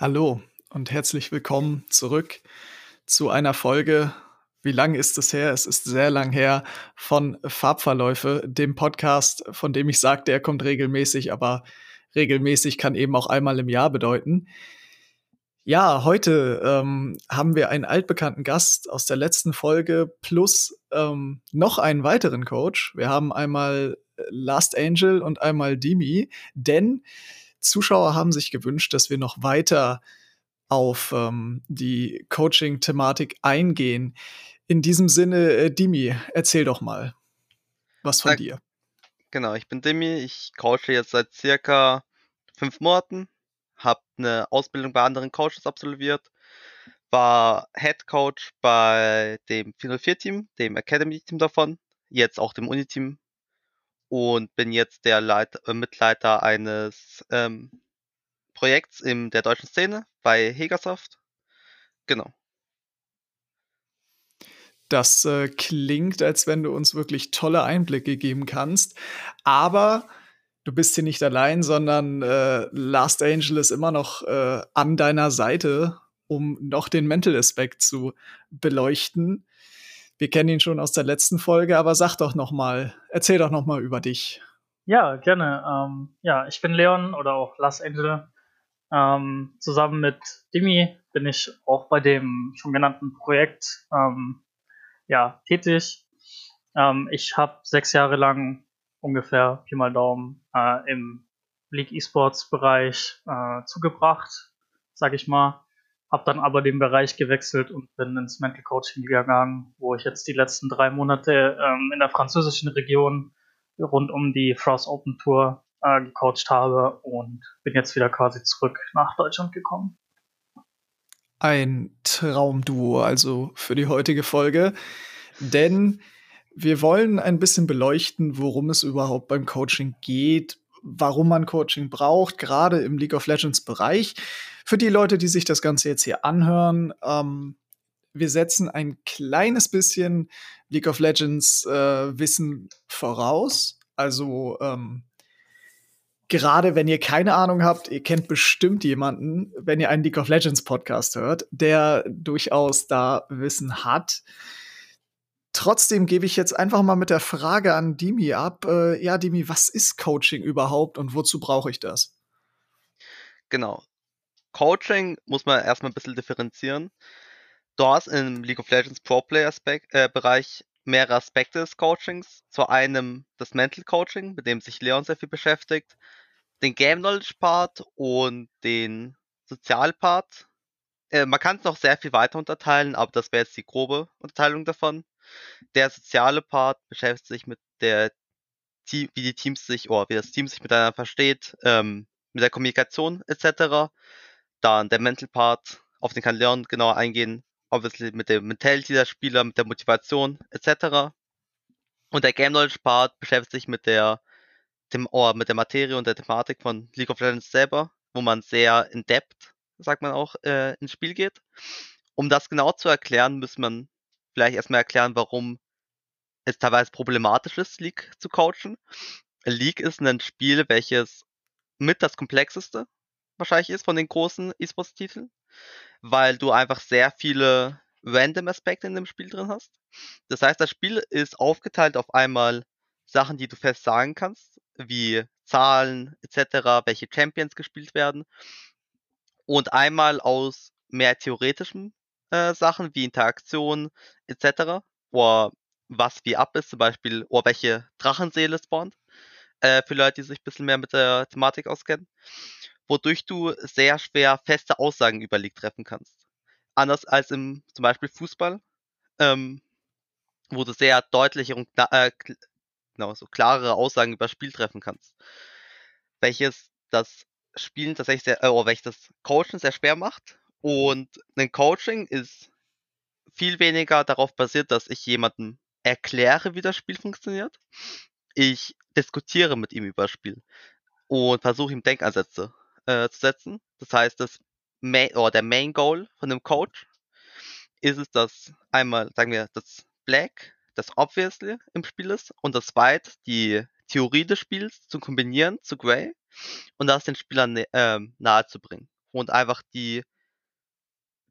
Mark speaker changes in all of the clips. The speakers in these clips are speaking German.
Speaker 1: Hallo und herzlich willkommen zurück zu einer Folge. Wie lang ist es her? Es ist sehr lang her von Farbverläufe, dem Podcast, von dem ich sagte, er kommt regelmäßig, aber regelmäßig kann eben auch einmal im Jahr bedeuten. Ja, heute ähm, haben wir einen altbekannten Gast aus der letzten Folge plus ähm, noch einen weiteren Coach. Wir haben einmal Last Angel und einmal Dimi, denn Zuschauer haben sich gewünscht, dass wir noch weiter auf ähm, die Coaching-Thematik eingehen. In diesem Sinne, äh, Dimi, erzähl doch mal was von
Speaker 2: Ja,
Speaker 1: dir.
Speaker 2: genau, ich bin Dimi, ich coache jetzt seit circa fünf Monaten, habe eine Ausbildung bei anderen Coaches absolviert, war Head Coach bei dem 404-Team, dem Academy-Team davon, jetzt auch dem Uni-Team und bin jetzt der Leit äh, Mitleiter eines ähm, Projekts in der deutschen Szene bei Hegersoft. Genau.
Speaker 1: Das äh, klingt, als wenn du uns wirklich tolle Einblicke geben kannst. Aber du bist hier nicht allein, sondern äh, Last Angel ist immer noch äh, an deiner Seite, um noch den Mental-Aspekt zu beleuchten. Wir kennen ihn schon aus der letzten Folge, aber sag doch noch mal, erzähl doch noch mal über dich.
Speaker 3: Ja, gerne. Ähm, ja, ich bin Leon oder auch Last Angel. Ähm, zusammen mit Dimi bin ich auch bei dem schon genannten Projekt ähm, ja, tätig. Ähm, ich habe sechs Jahre lang ungefähr, Pi mal Daumen, äh, im League Esports Bereich äh, zugebracht, sag ich mal. Hab dann aber den Bereich gewechselt und bin ins Mental Coaching gegangen, wo ich jetzt die letzten drei Monate ähm, in der französischen Region rund um die Frost Open Tour äh, gecoacht habe und bin jetzt wieder quasi zurück nach Deutschland gekommen.
Speaker 1: Ein Traumduo also für die heutige Folge, denn wir wollen ein bisschen beleuchten, worum es überhaupt beim Coaching geht, warum man Coaching braucht, gerade im League of Legends Bereich. Für die Leute, die sich das Ganze jetzt hier anhören, ähm, wir setzen ein kleines bisschen League of Legends äh, Wissen voraus. Also ähm, gerade wenn ihr keine Ahnung habt, ihr kennt bestimmt jemanden, wenn ihr einen League of Legends Podcast hört, der durchaus da Wissen hat. Trotzdem gebe ich jetzt einfach mal mit der Frage an Dimi ab. Äh, ja, Dimi, was ist Coaching überhaupt und wozu brauche ich das?
Speaker 2: Genau. Coaching muss man erstmal ein bisschen differenzieren. Hast im League of Legends Pro Player äh, Bereich mehrere Aspekte des Coachings. Zu einem das Mental Coaching, mit dem sich Leon sehr viel beschäftigt, den Game Knowledge Part und den Sozial Part. Äh, man kann es noch sehr viel weiter unterteilen, aber das wäre jetzt die grobe Unterteilung davon. Der soziale Part beschäftigt sich mit der wie die Teams sich oder wie das Team sich miteinander versteht, ähm, mit der Kommunikation etc. Dann der Mental Part, auf den kann Leon genauer eingehen, obviously mit der Mentality der Spieler, mit der Motivation etc. Und der Game Knowledge Part beschäftigt sich mit der dem, oh, mit der Materie und der Thematik von League of Legends selber, wo man sehr in depth, sagt man auch, äh, ins Spiel geht. Um das genau zu erklären, muss man vielleicht erstmal erklären, warum es teilweise problematisch ist, League zu coachen. League ist ein Spiel, welches mit das komplexeste wahrscheinlich ist von den großen E-Sports-Titeln, weil du einfach sehr viele random Aspekte in dem Spiel drin hast. Das heißt, das Spiel ist aufgeteilt auf einmal Sachen, die du fest sagen kannst, wie Zahlen etc., welche Champions gespielt werden. Und einmal aus mehr theoretischen äh, Sachen wie Interaktion etc., oder was wie ab ist, zum Beispiel, oder welche Drachenseele spawnt, äh, für Leute, die sich ein bisschen mehr mit der Thematik auskennen, wodurch du sehr schwer feste Aussagen über League treffen kannst. Anders als im zum Beispiel Fußball, ähm, wo du sehr deutliche und äh, genau, so klarere Aussagen über Spiel treffen kannst. Welches das Spielen tatsächlich sehr, äh, welches das Coaching sehr schwer macht. Und ein Coaching ist viel weniger darauf basiert, dass ich jemandem erkläre, wie das Spiel funktioniert. Ich diskutiere mit ihm über das Spiel und versuche ihm Denkansätze äh, zu setzen. Das heißt, das Main, oder der Main Goal von dem Coach ist es, dass einmal, sagen wir, das Black das Obviously im Spiel ist und das White die Theorie des Spiels zu kombinieren zu Grey und das den Spielern äh, nahe zu bringen. und einfach die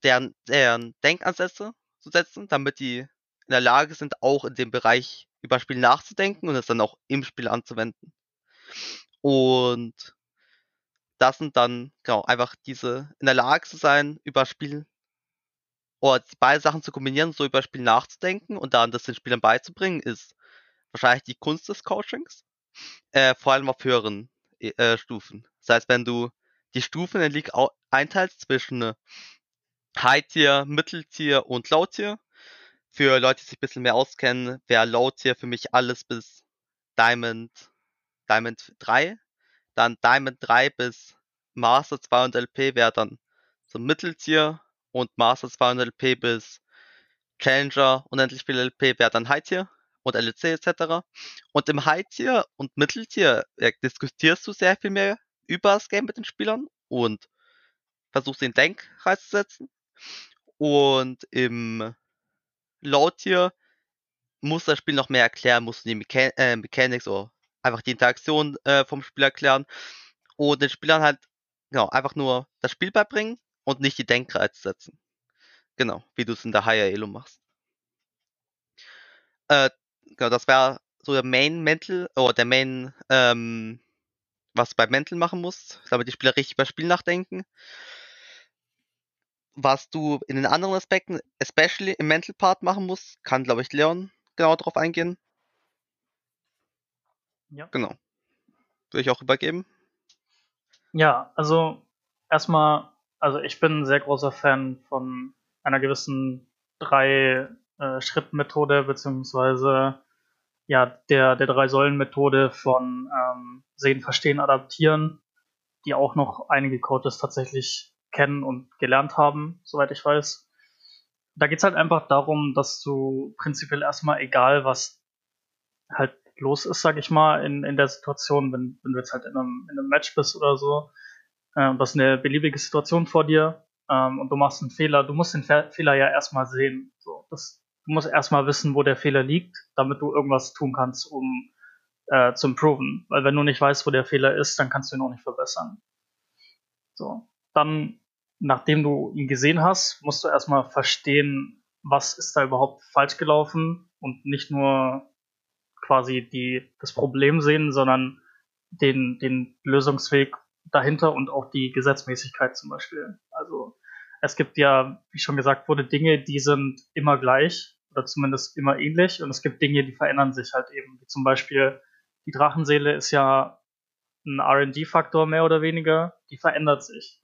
Speaker 2: deren, deren Denkansätze zu setzen, damit die in der Lage sind, auch in dem Bereich über Spiel nachzudenken und es dann auch im Spiel anzuwenden. Und das sind dann, genau, einfach diese, in der Lage zu sein, über Spiel oder die beiden Sachen zu kombinieren, so über Spiel nachzudenken und dann das den Spielern beizubringen, ist wahrscheinlich die Kunst des Coachings. Äh, vor allem auf höheren äh, Stufen. Das heißt, wenn du die Stufen in der League einteilst zwischen High-Tier, Mitteltier und Low-Tier, für Leute, die sich ein bisschen mehr auskennen, wäre Low-Tier für mich alles bis Diamond, Diamond 3. Dann Diamond 3 bis Master 200 LP wäre dann so Mitteltier und Master 200 LP bis Challenger unendlich viel LP wäre dann High-Tier und LEC etc. Und im High-Tier und Mitteltier ja, diskutierst du sehr viel mehr über das Game mit den Spielern und versuchst den Denkreiz zu setzen. Und im Low-Tier muss das Spiel noch mehr erklären, musst du die Mechan äh, Mechanics oder einfach die Interaktion äh, vom Spiel erklären und den Spielern halt genau einfach nur das Spiel beibringen und nicht die Denkreiz setzen. Genau, wie du es in der Higher Elo machst. Äh, genau, das wäre so der Main Mental oder der Main, ähm, was bei Mental machen musst, damit die Spieler richtig über Spiel nachdenken. Was du in den anderen Aspekten, especially im Mental Part machen musst, kann, glaube ich, Leon genau darauf eingehen.
Speaker 3: Ja.
Speaker 2: Genau. Würde ich auch übergeben.
Speaker 3: Ja, also erstmal, also ich bin ein sehr großer Fan von einer gewissen drei äh, Schritt-Methode beziehungsweise ja der der drei Säulen Methode von ähm, sehen, verstehen, adaptieren, die auch noch einige Coaches tatsächlich kennen und gelernt haben, soweit ich weiß. Da geht's halt einfach darum, dass du prinzipiell erstmal, egal was halt los ist, sag ich mal, in, in der Situation, wenn, wenn du jetzt halt in einem, in einem Match bist oder so, äh, das ist eine beliebige Situation vor dir ähm, und du machst einen Fehler, du musst den Fe Fehler ja erstmal sehen. So, das, du musst erstmal wissen, wo der Fehler liegt, damit du irgendwas tun kannst, um äh, zu improven. Weil wenn du nicht weißt, wo der Fehler ist, dann kannst du ihn auch nicht verbessern. So. Dann, nachdem du ihn gesehen hast, musst du erstmal verstehen, was ist da überhaupt falsch gelaufen und nicht nur quasi die, das Problem sehen, sondern den, den Lösungsweg dahinter und auch die Gesetzmäßigkeit zum Beispiel. Also es gibt ja, wie schon gesagt wurde, Dinge, die sind immer gleich oder zumindest immer ähnlich und es gibt Dinge, die verändern sich halt eben. Wie zum Beispiel die Drachenseele ist ja ein RD-Faktor mehr oder weniger, die verändert sich.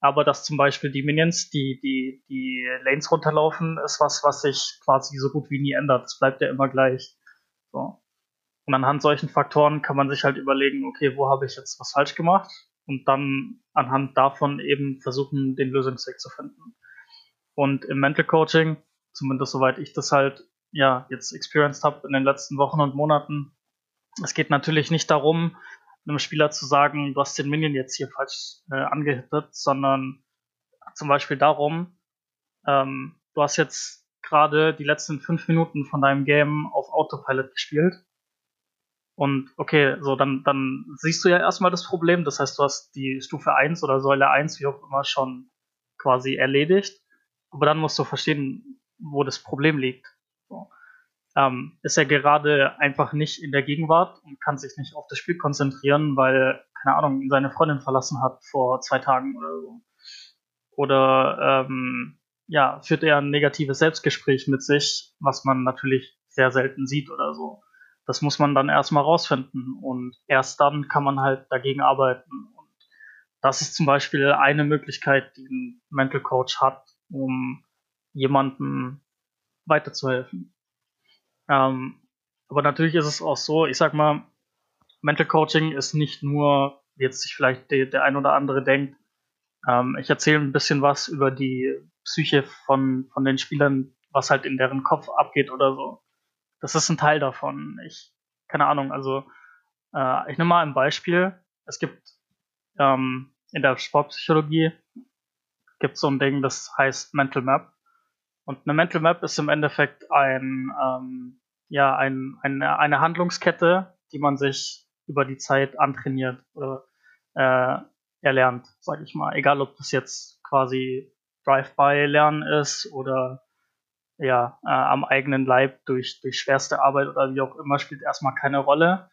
Speaker 3: Aber dass zum Beispiel die Minions, die, die, die Lanes runterlaufen, ist was, was sich quasi so gut wie nie ändert. Es bleibt ja immer gleich. So. Und anhand solchen Faktoren kann man sich halt überlegen, okay, wo habe ich jetzt was falsch gemacht? Und dann anhand davon eben versuchen, den Lösungsweg zu finden. Und im Mental Coaching, zumindest soweit ich das halt ja jetzt experienced habe in den letzten Wochen und Monaten, es geht natürlich nicht darum, einem Spieler zu sagen, du hast den Minion jetzt hier falsch äh, angehittet, sondern zum Beispiel darum, ähm, du hast jetzt gerade die letzten fünf Minuten von deinem Game auf Autopilot gespielt. Und okay, so dann, dann siehst du ja erstmal das Problem. Das heißt, du hast die Stufe 1 oder Säule 1, wie auch immer, schon quasi erledigt. Aber dann musst du verstehen, wo das Problem liegt. So ähm, ist er gerade einfach nicht in der Gegenwart und kann sich nicht auf das Spiel konzentrieren, weil, keine Ahnung, seine Freundin verlassen hat vor zwei Tagen oder so. Oder ähm, ja, führt er ein negatives Selbstgespräch mit sich, was man natürlich sehr selten sieht oder so. Das muss man dann erstmal rausfinden und erst dann kann man halt dagegen arbeiten. Und das ist zum Beispiel eine Möglichkeit, die ein Mental Coach hat, um jemandem weiterzuhelfen. Ähm, aber natürlich ist es auch so, ich sag mal, Mental Coaching ist nicht nur, wie jetzt sich vielleicht der, der ein oder andere denkt, ähm, ich erzähle ein bisschen was über die Psyche von, von den Spielern, was halt in deren Kopf abgeht oder so. Das ist ein Teil davon. Ich, keine Ahnung, also äh, ich nehme mal ein Beispiel. Es gibt ähm, in der Sportpsychologie gibt so ein Ding, das heißt Mental Map. Und eine Mental Map ist im Endeffekt ein, ähm, ja, ein, eine, eine Handlungskette, die man sich über die Zeit antrainiert. Oder, äh, erlernt, sage ich mal. Egal, ob das jetzt quasi Drive-by-Lernen ist oder ja, äh, am eigenen Leib durch, durch schwerste Arbeit oder wie auch immer, spielt erstmal keine Rolle.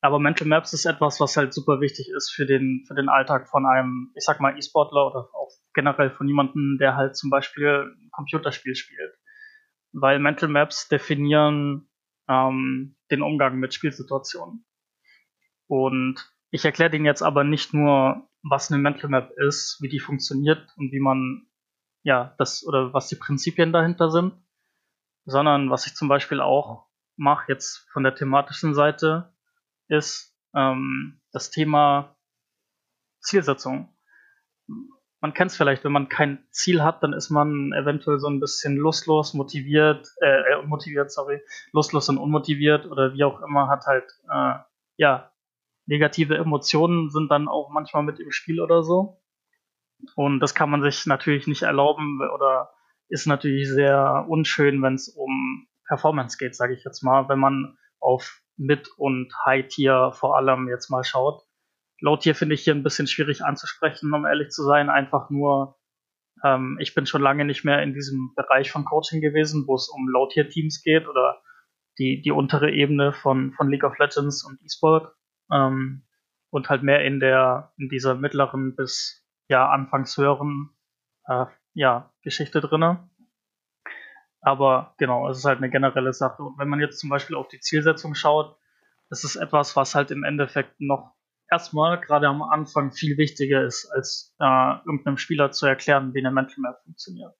Speaker 3: Aber Mental Maps ist etwas, was halt super wichtig ist für den, für den Alltag von einem, ich sag mal, E-Sportler oder auch generell von jemandem, der halt zum Beispiel ein Computerspiel spielt. Weil Mental Maps definieren ähm, den Umgang mit Spielsituationen. Und ich erkläre denen jetzt aber nicht nur, was eine Mental Map ist, wie die funktioniert und wie man, ja, das oder was die Prinzipien dahinter sind, sondern was ich zum Beispiel auch mache, jetzt von der thematischen Seite, ist ähm, das Thema Zielsetzung. Man kennt es vielleicht, wenn man kein Ziel hat, dann ist man eventuell so ein bisschen lustlos, motiviert, äh, äh motiviert, sorry, lustlos und unmotiviert oder wie auch immer, hat halt, äh, ja, negative Emotionen sind dann auch manchmal mit im Spiel oder so. Und das kann man sich natürlich nicht erlauben oder ist natürlich sehr unschön, wenn es um Performance geht, sage ich jetzt mal, wenn man auf Mid- und High-Tier vor allem jetzt mal schaut. Low-Tier finde ich hier ein bisschen schwierig anzusprechen, um ehrlich zu sein. Einfach nur, ähm, ich bin schon lange nicht mehr in diesem Bereich von Coaching gewesen, wo es um Low-Tier-Teams geht oder die, die untere Ebene von, von League of Legends und E-Sport ähm, und halt mehr in der in dieser mittleren bis ja anfangs höheren äh, ja Geschichte drinne. Aber genau, es ist halt eine generelle Sache. Und wenn man jetzt zum Beispiel auf die Zielsetzung schaut, ist es etwas, was halt im Endeffekt noch erstmal gerade am Anfang viel wichtiger ist, als äh, irgendeinem Spieler zu erklären, wie eine Mental Map funktioniert.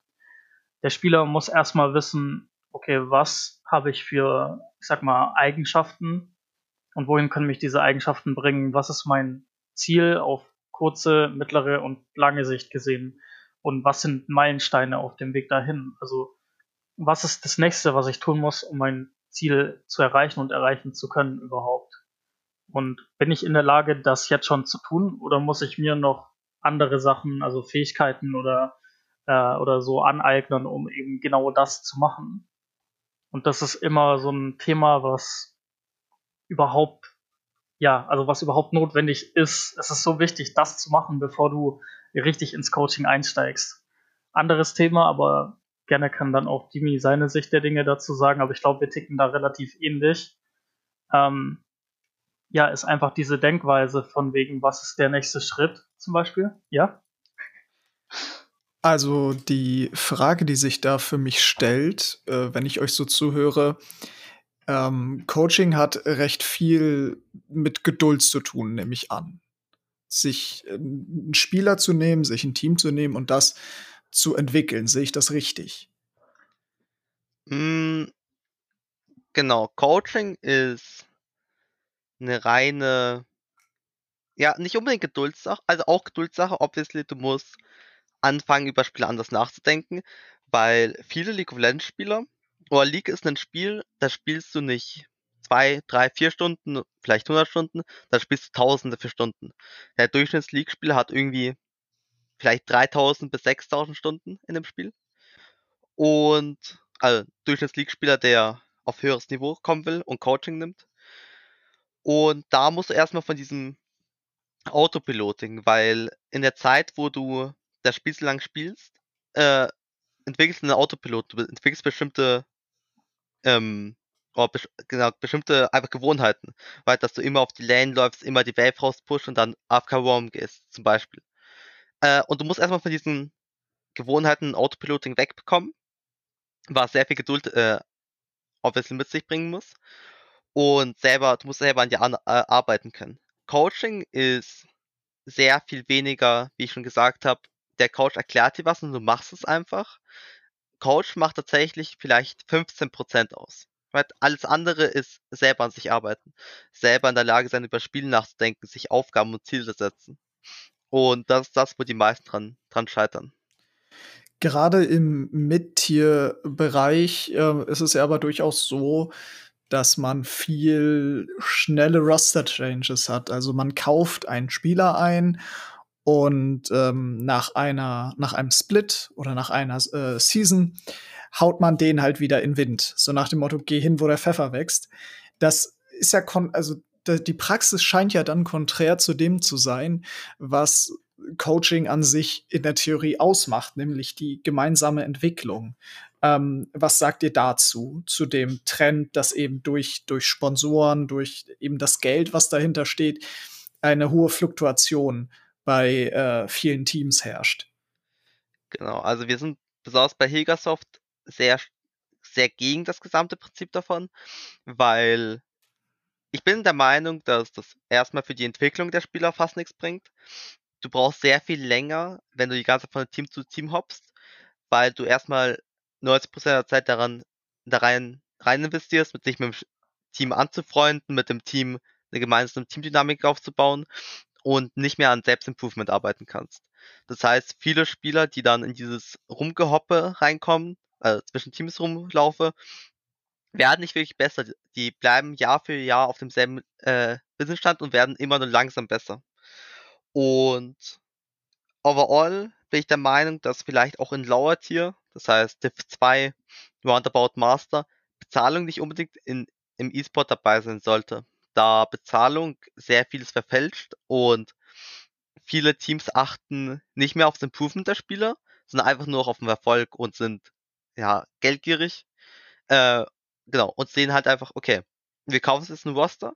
Speaker 3: Der Spieler muss erstmal wissen, okay, was habe ich für, ich sag mal, Eigenschaften, und wohin können mich diese Eigenschaften bringen? Was ist mein Ziel auf kurze, mittlere und lange Sicht gesehen? Und was sind Meilensteine auf dem Weg dahin? Also, was ist das nächste, was ich tun muss, um mein Ziel zu erreichen und erreichen zu können überhaupt? Und bin ich in der Lage, das jetzt schon zu tun oder muss ich mir noch andere Sachen, also Fähigkeiten oder, äh, oder so aneignen, um eben genau das zu machen? Und das ist immer so ein Thema, was überhaupt, ja, also was überhaupt notwendig ist. Es ist so wichtig, das zu machen, bevor du richtig ins Coaching einsteigst. Anderes Thema, aber gerne kann dann auch Dimi seine Sicht der Dinge dazu sagen, aber ich glaube, wir ticken da relativ ähnlich. Ähm, ja, ist einfach diese Denkweise von wegen, was ist der nächste Schritt zum Beispiel? Ja?
Speaker 1: Also die Frage, die sich da für mich stellt, äh, wenn ich euch so zuhöre, ähm, Coaching hat recht viel mit Geduld zu tun, nehme ich an. Sich äh, einen Spieler zu nehmen, sich ein Team zu nehmen und das zu entwickeln. Sehe ich das richtig?
Speaker 2: Mm, genau, Coaching ist eine reine, ja, nicht unbedingt Geduldssache, also auch Geduldssache, obviously, du musst anfangen, über Spiele anders nachzudenken, weil viele League of Legends Spieler oder League ist ein Spiel, da spielst du nicht zwei, drei, vier Stunden, vielleicht 100 Stunden, da spielst du Tausende für Stunden. Der Durchschnitts-League-Spieler hat irgendwie vielleicht 3000 bis 6000 Stunden in dem Spiel. Und, also Durchschnitts-League-Spieler, der auf höheres Niveau kommen will und Coaching nimmt. Und da musst du erstmal von diesem Autopiloting, weil in der Zeit, wo du das Spiel so lang spielst, äh, entwickelst du einen Autopilot, du entwickelst bestimmte ähm, oh, bes genau, bestimmte einfach Gewohnheiten. Weil, dass du immer auf die Lane läufst, immer die Wave rauspusht und dann AFK Roam gehst, zum Beispiel. Äh, und du musst erstmal von diesen Gewohnheiten Autopiloting wegbekommen, was sehr viel Geduld äh, obviously mit sich bringen muss. Und selber, du musst selber an dir an, äh, arbeiten können. Coaching ist sehr viel weniger, wie ich schon gesagt habe, der Coach erklärt dir was und du machst es einfach. Coach macht tatsächlich vielleicht 15% aus. Alles andere ist selber an sich arbeiten, selber in der Lage sein, über Spiele nachzudenken, sich Aufgaben und Ziele setzen. Und das ist das, wo die meisten dran, dran scheitern.
Speaker 1: Gerade im Mid-Tier-Bereich äh, ist es ja aber durchaus so, dass man viel schnelle Roster-Changes hat. Also man kauft einen Spieler ein und ähm, nach einer, nach einem Split oder nach einer äh, Season haut man den halt wieder in Wind. So nach dem Motto, geh hin, wo der Pfeffer wächst. Das ist ja kon also die Praxis scheint ja dann konträr zu dem zu sein, was Coaching an sich in der Theorie ausmacht, nämlich die gemeinsame Entwicklung. Ähm, was sagt ihr dazu, zu dem Trend, dass eben durch, durch Sponsoren, durch eben das Geld, was dahinter steht, eine hohe Fluktuation bei äh, vielen Teams herrscht?
Speaker 2: Genau, also wir sind besonders bei Hegasoft sehr, sehr gegen das gesamte Prinzip davon, weil ich bin der Meinung, dass das erstmal für die Entwicklung der Spieler fast nichts bringt. Du brauchst sehr viel länger, wenn du die ganze Zeit von Team zu Team hoppst, weil du erstmal 90% der Zeit daran da rein, rein investierst, mit sich mit dem Team anzufreunden, mit dem Team eine gemeinsame Teamdynamik aufzubauen und nicht mehr an Selbstimprovement arbeiten kannst. Das heißt, viele Spieler, die dann in dieses Rumgehoppe reinkommen, also zwischen Teams rumlaufe, werden nicht wirklich besser. Die bleiben Jahr für Jahr auf demselben äh, Wissensstand und werden immer nur langsam besser. Und overall bin ich der Meinung, dass vielleicht auch in Lower Tier, das heißt Div 2, Roundabout Master, Bezahlung nicht unbedingt in, im E-Sport dabei sein sollte, da Bezahlung sehr vieles verfälscht und viele Teams achten nicht mehr aufs Improvement der Spieler, sondern einfach nur auf den Erfolg und sind ja geldgierig. Äh, genau, und sehen halt einfach, okay, wir kaufen jetzt ein Roster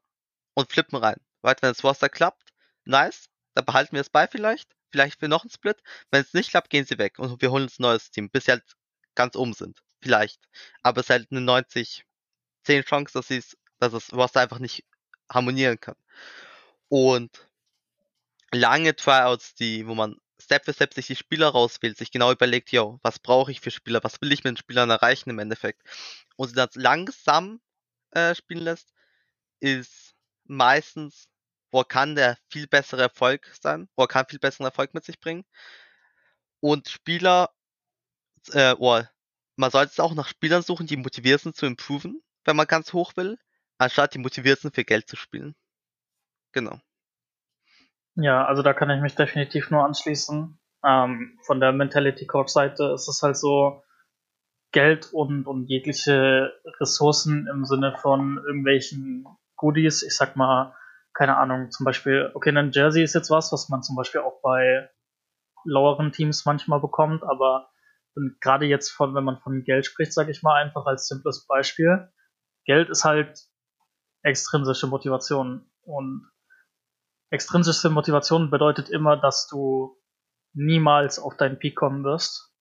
Speaker 2: und flippen rein. Weil wenn das Roster klappt, nice, dann behalten wir es bei vielleicht, vielleicht für noch einen Split. Wenn es nicht klappt, gehen sie weg und wir holen uns ein neues Team, bis sie halt ganz oben sind. Vielleicht. Aber es ist halt eine 90, 10 Chance, dass, dass das Roster einfach nicht harmonieren kann. Und lange Tryouts, die, wo man Step für Step sich die Spieler rauswählt, sich genau überlegt, yo, was brauche ich für Spieler, was will ich mit den Spielern erreichen im Endeffekt. Und sie dann langsam äh, spielen lässt, ist meistens, wo kann der viel bessere Erfolg sein, wo kann viel besseren Erfolg mit sich bringen. Und Spieler, äh, oder man sollte es auch nach Spielern suchen, die motiviert sind zu improven, wenn man ganz hoch will, anstatt die motiviert sind für Geld zu spielen. Genau.
Speaker 3: Ja, also da kann ich mich definitiv nur anschließen. Ähm, von der Mentality Coach Seite ist es halt so, Geld und, und jegliche Ressourcen im Sinne von irgendwelchen Goodies, ich sag mal, keine Ahnung, zum Beispiel, okay, ein Jersey ist jetzt was, was man zum Beispiel auch bei loweren Teams manchmal bekommt, aber gerade jetzt von, wenn man von Geld spricht, sage ich mal einfach als simples Beispiel, Geld ist halt extrinsische Motivation und extrinsische Motivation bedeutet immer, dass du niemals auf deinen Peak kommen wirst.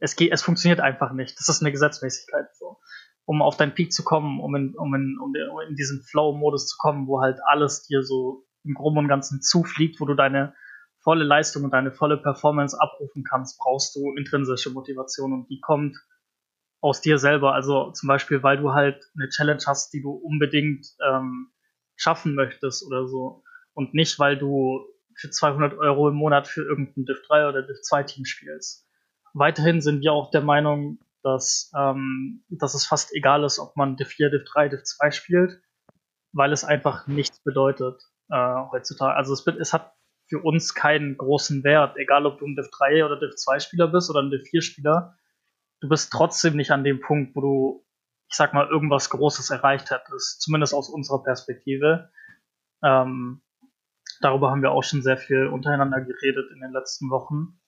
Speaker 3: Es geht, es funktioniert einfach nicht. Das ist eine Gesetzmäßigkeit so. Um auf deinen Peak zu kommen, um in, um in, um in diesen Flow-Modus zu kommen, wo halt alles dir so im Groben und Ganzen zufliegt, wo du deine volle Leistung und deine volle Performance abrufen kannst, brauchst du intrinsische Motivation und die kommt aus dir selber. Also zum Beispiel, weil du halt eine Challenge hast, die du unbedingt ähm, schaffen möchtest oder so und nicht, weil du für 200 Euro im Monat für irgendein Div 3 oder Div 2 Team spielst. Weiterhin sind wir auch der Meinung, dass, ähm, dass es fast egal ist, ob man Div 4, Div 3, Div 2 spielt, weil es einfach nichts bedeutet äh, heutzutage. Also es, es hat für uns keinen großen Wert, egal ob du ein Div 3 oder Div 2 Spieler bist oder ein Div 4 Spieler. Du bist trotzdem nicht an dem Punkt, wo du, ich sag mal, irgendwas Großes erreicht hättest, zumindest aus unserer Perspektive. Ähm, darüber haben wir auch schon sehr viel untereinander geredet in den letzten Wochen.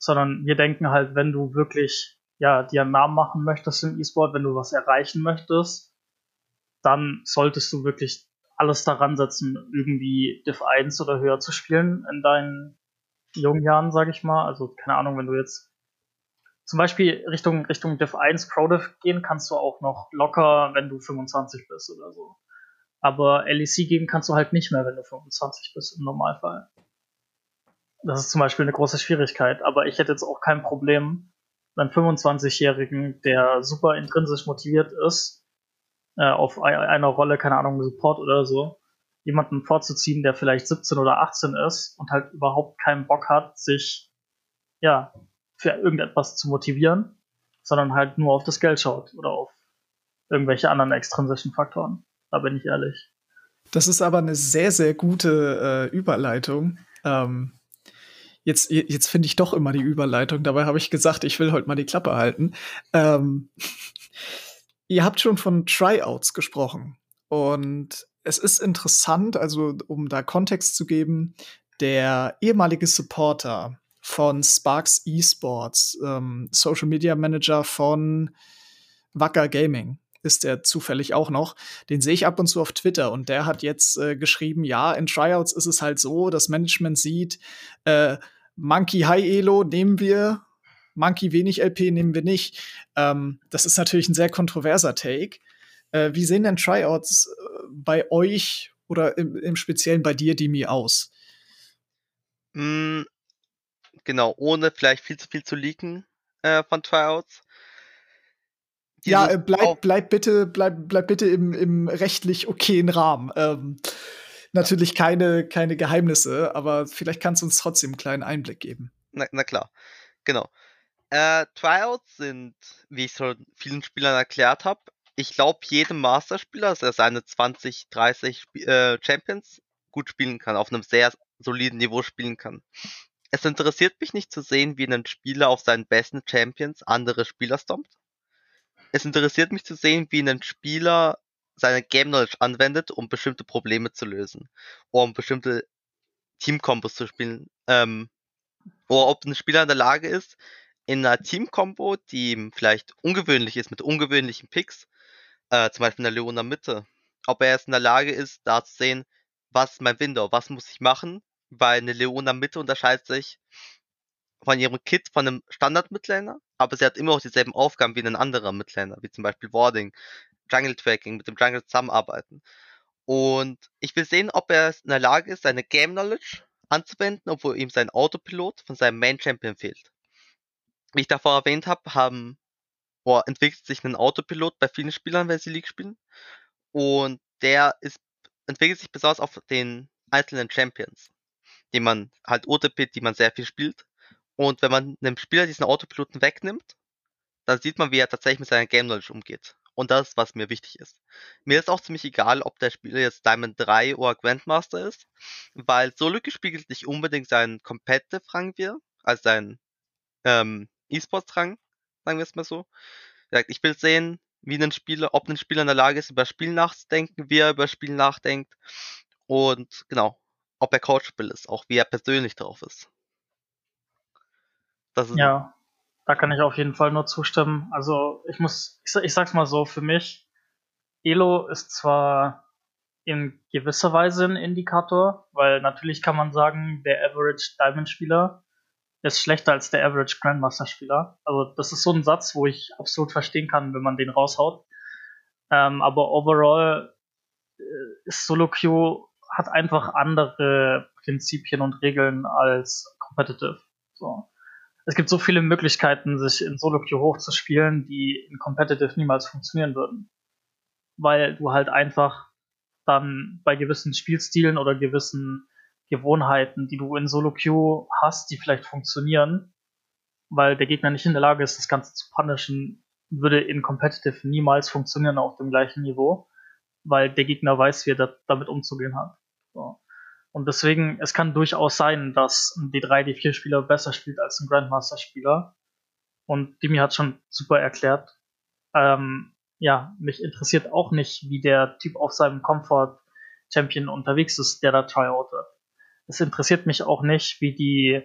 Speaker 3: Sondern wir denken halt, wenn du wirklich ja, dir einen Namen machen möchtest im E-Sport, wenn du was erreichen möchtest, dann solltest du wirklich alles daran setzen, irgendwie Div 1 oder höher zu spielen in deinen jungen Jahren, sag ich mal. Also, keine Ahnung, wenn du jetzt zum Beispiel Richtung, Richtung Div 1 Pro Div gehen, kannst du auch noch locker, wenn du 25 bist oder so. Aber LEC geben kannst du halt nicht mehr, wenn du 25 bist im Normalfall. Das ist zum Beispiel eine große Schwierigkeit. Aber ich hätte jetzt auch kein Problem, einen 25-Jährigen, der super intrinsisch motiviert ist, äh, auf einer Rolle, keine Ahnung, Support oder so, jemanden vorzuziehen, der vielleicht 17 oder 18 ist und halt überhaupt keinen Bock hat, sich ja für irgendetwas zu motivieren, sondern halt nur auf das Geld schaut oder auf irgendwelche anderen extrinsischen Faktoren. Da bin ich ehrlich.
Speaker 1: Das ist aber eine sehr, sehr gute äh, Überleitung. Ähm, jetzt jetzt finde ich doch immer die Überleitung. Dabei habe ich gesagt, ich will heute mal die Klappe halten. Ähm, ihr habt schon von Tryouts gesprochen. Und es ist interessant, also um da Kontext zu geben, der ehemalige Supporter von Sparks Esports, ähm, Social Media Manager von Wacker Gaming, ist der zufällig auch noch. Den sehe ich ab und zu auf Twitter und der hat jetzt äh, geschrieben, ja, in Tryouts ist es halt so, das Management sieht, äh, Monkey High Elo nehmen wir, Monkey wenig LP nehmen wir nicht. Ähm, das ist natürlich ein sehr kontroverser Take. Äh, wie sehen denn Tryouts äh, bei euch oder im, im Speziellen bei dir, Dimi, aus?
Speaker 2: Mm, genau, ohne vielleicht viel zu viel zu leaken äh, von Tryouts.
Speaker 1: ja, äh, bleib, bleib bitte, bleib, bleib bitte im, im rechtlich okayen Rahmen. Ähm, natürlich keine, keine Geheimnisse, aber vielleicht kannst du uns trotzdem einen kleinen Einblick geben.
Speaker 2: Na, na klar, genau. Äh, Tryouts sind, wie ich schon vielen Spielern erklärt habe, ich glaube, jedem Masterspieler, dass er seine 20, 30 äh, Champions gut spielen kann, auf einem sehr soliden Niveau spielen kann. Es interessiert mich nicht zu sehen, wie ein Spieler auf seinen besten Champions andere Spieler stompt. Es interessiert mich zu sehen, wie ein Spieler seine Game Knowledge anwendet, um bestimmte Probleme zu lösen. Oder um bestimmte Team-Kombos zu spielen. Ähm, oder ob ein Spieler in der Lage ist, in einer Team-Kombo, die vielleicht ungewöhnlich ist, mit ungewöhnlichen Picks, äh, zum Beispiel in der Leona Mitte, ob er jetzt in der Lage ist, da zu sehen, was ist mein Window, was muss ich machen, weil eine Leona Mitte unterscheidet sich von ihrem Kit von einem Standard-Midlaner, aber sie hat immer auch dieselben Aufgaben wie ein anderer Midlaner, wie zum Beispiel Warding, Jungle Tracking, mit dem Jungle zusammenarbeiten. Und ich will sehen, ob er in der Lage ist, seine Game Knowledge anzuwenden, obwohl ihm sein Autopilot von seinem Main Champion fehlt. Wie ich davor erwähnt habe, haben boah, entwickelt sich ein Autopilot bei vielen Spielern, wenn sie League spielen. Und der ist, entwickelt sich besonders auf den einzelnen Champions, die man halt OTP, die man sehr viel spielt. Und wenn man einem Spieler diesen Autopiloten wegnimmt, dann sieht man, wie er tatsächlich mit seiner Game Knowledge umgeht. Und das ist, was mir wichtig ist. Mir ist auch ziemlich egal, ob der Spieler jetzt Diamond 3 oder Grandmaster ist, weil Solo gespiegelt nicht unbedingt seinen Competitive-Rang wieder, also seinen ähm, E-Sports-Rang, sagen wir es mal so. Ich will sehen, wie ein Spieler, ob ein Spieler in der Lage ist, über Spiel nachzudenken, wie er über Spiel nachdenkt und genau, ob er coachable ist, auch wie er persönlich drauf ist.
Speaker 3: ist ja, da kann ich auf jeden Fall nur zustimmen. Also ich muss, ich, ich sag's mal so, für mich, Elo ist zwar in gewisser Weise ein Indikator, weil natürlich kann man sagen, der Average Diamond Spieler ist schlechter als der Average Grandmaster-Spieler. Also das ist so ein Satz, wo ich absolut verstehen kann, wenn man den raushaut. Ähm, aber overall äh, ist Solo Queue hat einfach andere Prinzipien und Regeln als Competitive. So. Es gibt so viele Möglichkeiten, sich in Solo Queue hochzuspielen, die in Competitive niemals funktionieren würden. Weil du halt einfach dann bei gewissen Spielstilen oder gewissen Gewohnheiten, die du in Solo Queue hast, die vielleicht funktionieren, weil der Gegner nicht in der Lage ist, das Ganze zu punishen, würde in Competitive niemals funktionieren auf dem gleichen Niveau, weil der Gegner weiß, wie er da, damit umzugehen hat. So. Und deswegen, es kann durchaus sein, dass ein D3, D4-Spieler besser spielt als ein Grandmaster-Spieler. Und Dimi hat schon super erklärt. Ähm, ja, mich interessiert auch nicht, wie der Typ auf seinem Comfort Champion unterwegs ist, der da tryoutet es interessiert mich auch nicht, wie die,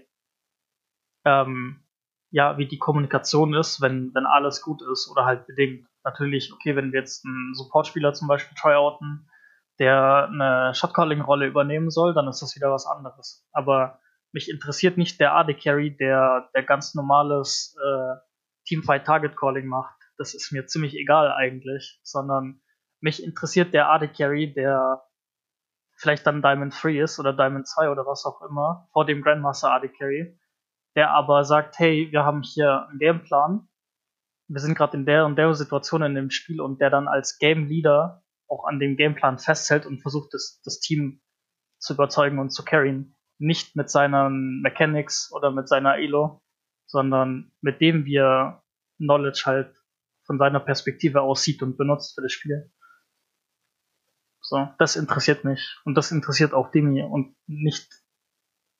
Speaker 3: ähm, ja, wie die Kommunikation ist, wenn, wenn alles gut ist oder halt bedingt. Natürlich, okay, wenn wir jetzt einen Supportspieler zum Beispiel tryouten, der eine Shotcalling-Rolle übernehmen soll, dann ist das wieder was anderes. Aber mich interessiert nicht der AD-Carry, der, der ganz normales äh, Teamfight-Target-Calling macht. Das ist mir ziemlich egal eigentlich, sondern mich interessiert der AD-Carry, der vielleicht dann Diamond 3 ist oder Diamond 2 oder was auch immer, vor dem Grandmaster AD Carry, der aber sagt, hey, wir haben hier einen Gameplan, wir sind gerade in der und der Situation in dem Spiel und der dann als Game Leader auch an dem Gameplan festhält und versucht, das, das Team zu überzeugen und zu carryen. Nicht mit seinen Mechanics oder mit seiner Elo, sondern mit dem, wie er Knowledge halt von seiner Perspektive aussieht und benutzt für das Spiel. So, das interessiert mich. Und das interessiert auch Demi. Und nicht,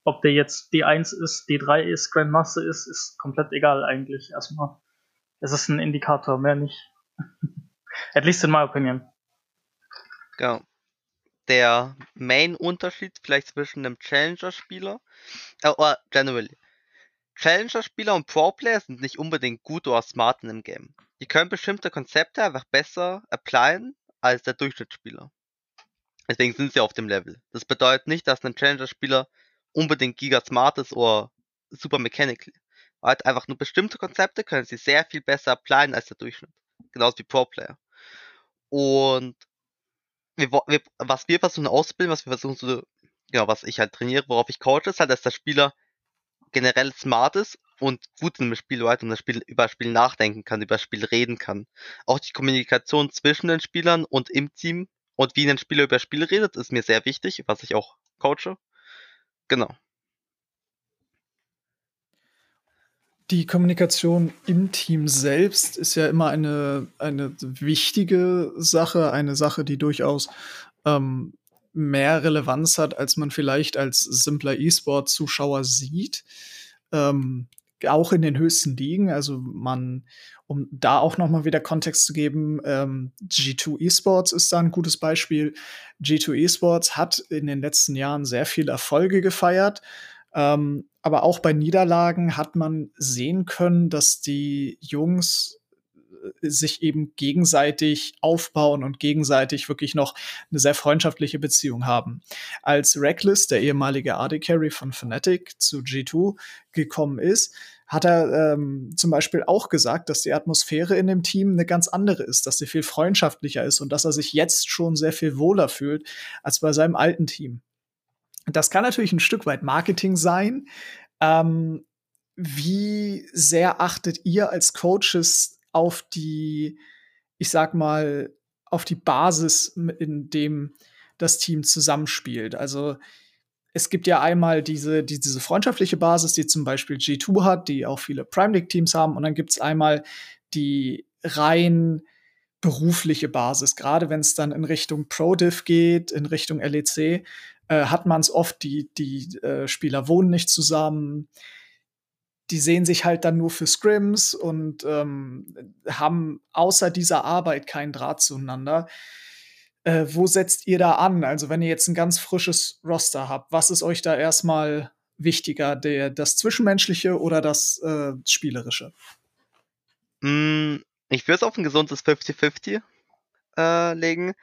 Speaker 3: ob der jetzt D1 ist, D3 ist, Grandmaster ist, ist komplett egal eigentlich erstmal. Es ist ein Indikator, mehr nicht. At least in my opinion.
Speaker 2: Genau. der Main-Unterschied vielleicht zwischen einem Challenger-Spieler äh, oder generally. Challenger-Spieler und Pro-Player sind nicht unbedingt gut oder smart in einem Game. Die können bestimmte Konzepte einfach besser applyen als der Durchschnittsspieler. Deswegen sind sie auf dem Level. Das bedeutet nicht, dass ein Challenger-Spieler unbedingt giga smart ist oder super mechanical. Halt einfach nur bestimmte Konzepte können sie sehr viel besser applyen als der Durchschnitt. Genauso wie Pro-Player. Und wir, wir, was wir versuchen auszubilden, was wir versuchen zu, genau, was ich halt trainiere, worauf ich coache, ist halt, dass der Spieler generell smart ist und gut dem Spiel weiter und das Spiel über das Spiel nachdenken kann, über das Spiel reden kann. Auch die Kommunikation zwischen den Spielern und im Team und wie ein Spieler über das Spiel redet, ist mir sehr wichtig, was ich auch coache. Genau.
Speaker 1: Die Kommunikation im Team selbst ist ja immer eine, eine wichtige Sache, eine Sache, die durchaus ähm, mehr Relevanz hat, als man vielleicht als simpler E-Sport-Zuschauer sieht. Ähm, auch in den höchsten Ligen. Also man, um da auch noch mal wieder Kontext zu geben, ähm, G2 Esports ist da ein gutes Beispiel. G2 Esports hat in den letzten Jahren sehr viele Erfolge gefeiert. Ähm, aber auch bei Niederlagen hat man sehen können, dass die Jungs sich eben gegenseitig aufbauen und gegenseitig wirklich noch eine sehr freundschaftliche Beziehung haben. Als Reckless, der ehemalige AD Carry von Fnatic, zu G2 gekommen ist, hat er ähm, zum Beispiel auch gesagt, dass die Atmosphäre in dem Team eine ganz andere ist, dass sie viel freundschaftlicher ist und dass er sich jetzt schon sehr viel wohler fühlt als bei seinem alten Team. Das kann natürlich ein Stück weit Marketing sein. Ähm, wie sehr achtet ihr als Coaches auf die, ich sag mal, auf die Basis, in dem das Team zusammenspielt. Also es gibt ja einmal diese, die, diese freundschaftliche Basis, die zum Beispiel G2 hat, die auch viele Prime League-Teams haben. Und dann gibt es einmal die rein berufliche Basis. Gerade wenn es dann in Richtung Pro-Div geht, in Richtung LEC, äh, hat man es oft, die, die äh, Spieler wohnen nicht zusammen die sehen sich halt dann nur für Scrims und ähm, haben außer dieser Arbeit keinen Draht zueinander. Äh, wo setzt ihr da an? Also, wenn ihr jetzt ein ganz frisches Roster habt, was ist euch da erstmal wichtiger, der, das Zwischenmenschliche oder das äh, Spielerische?
Speaker 2: Mm, ich würde es auf ein gesundes 50-50 äh, legen.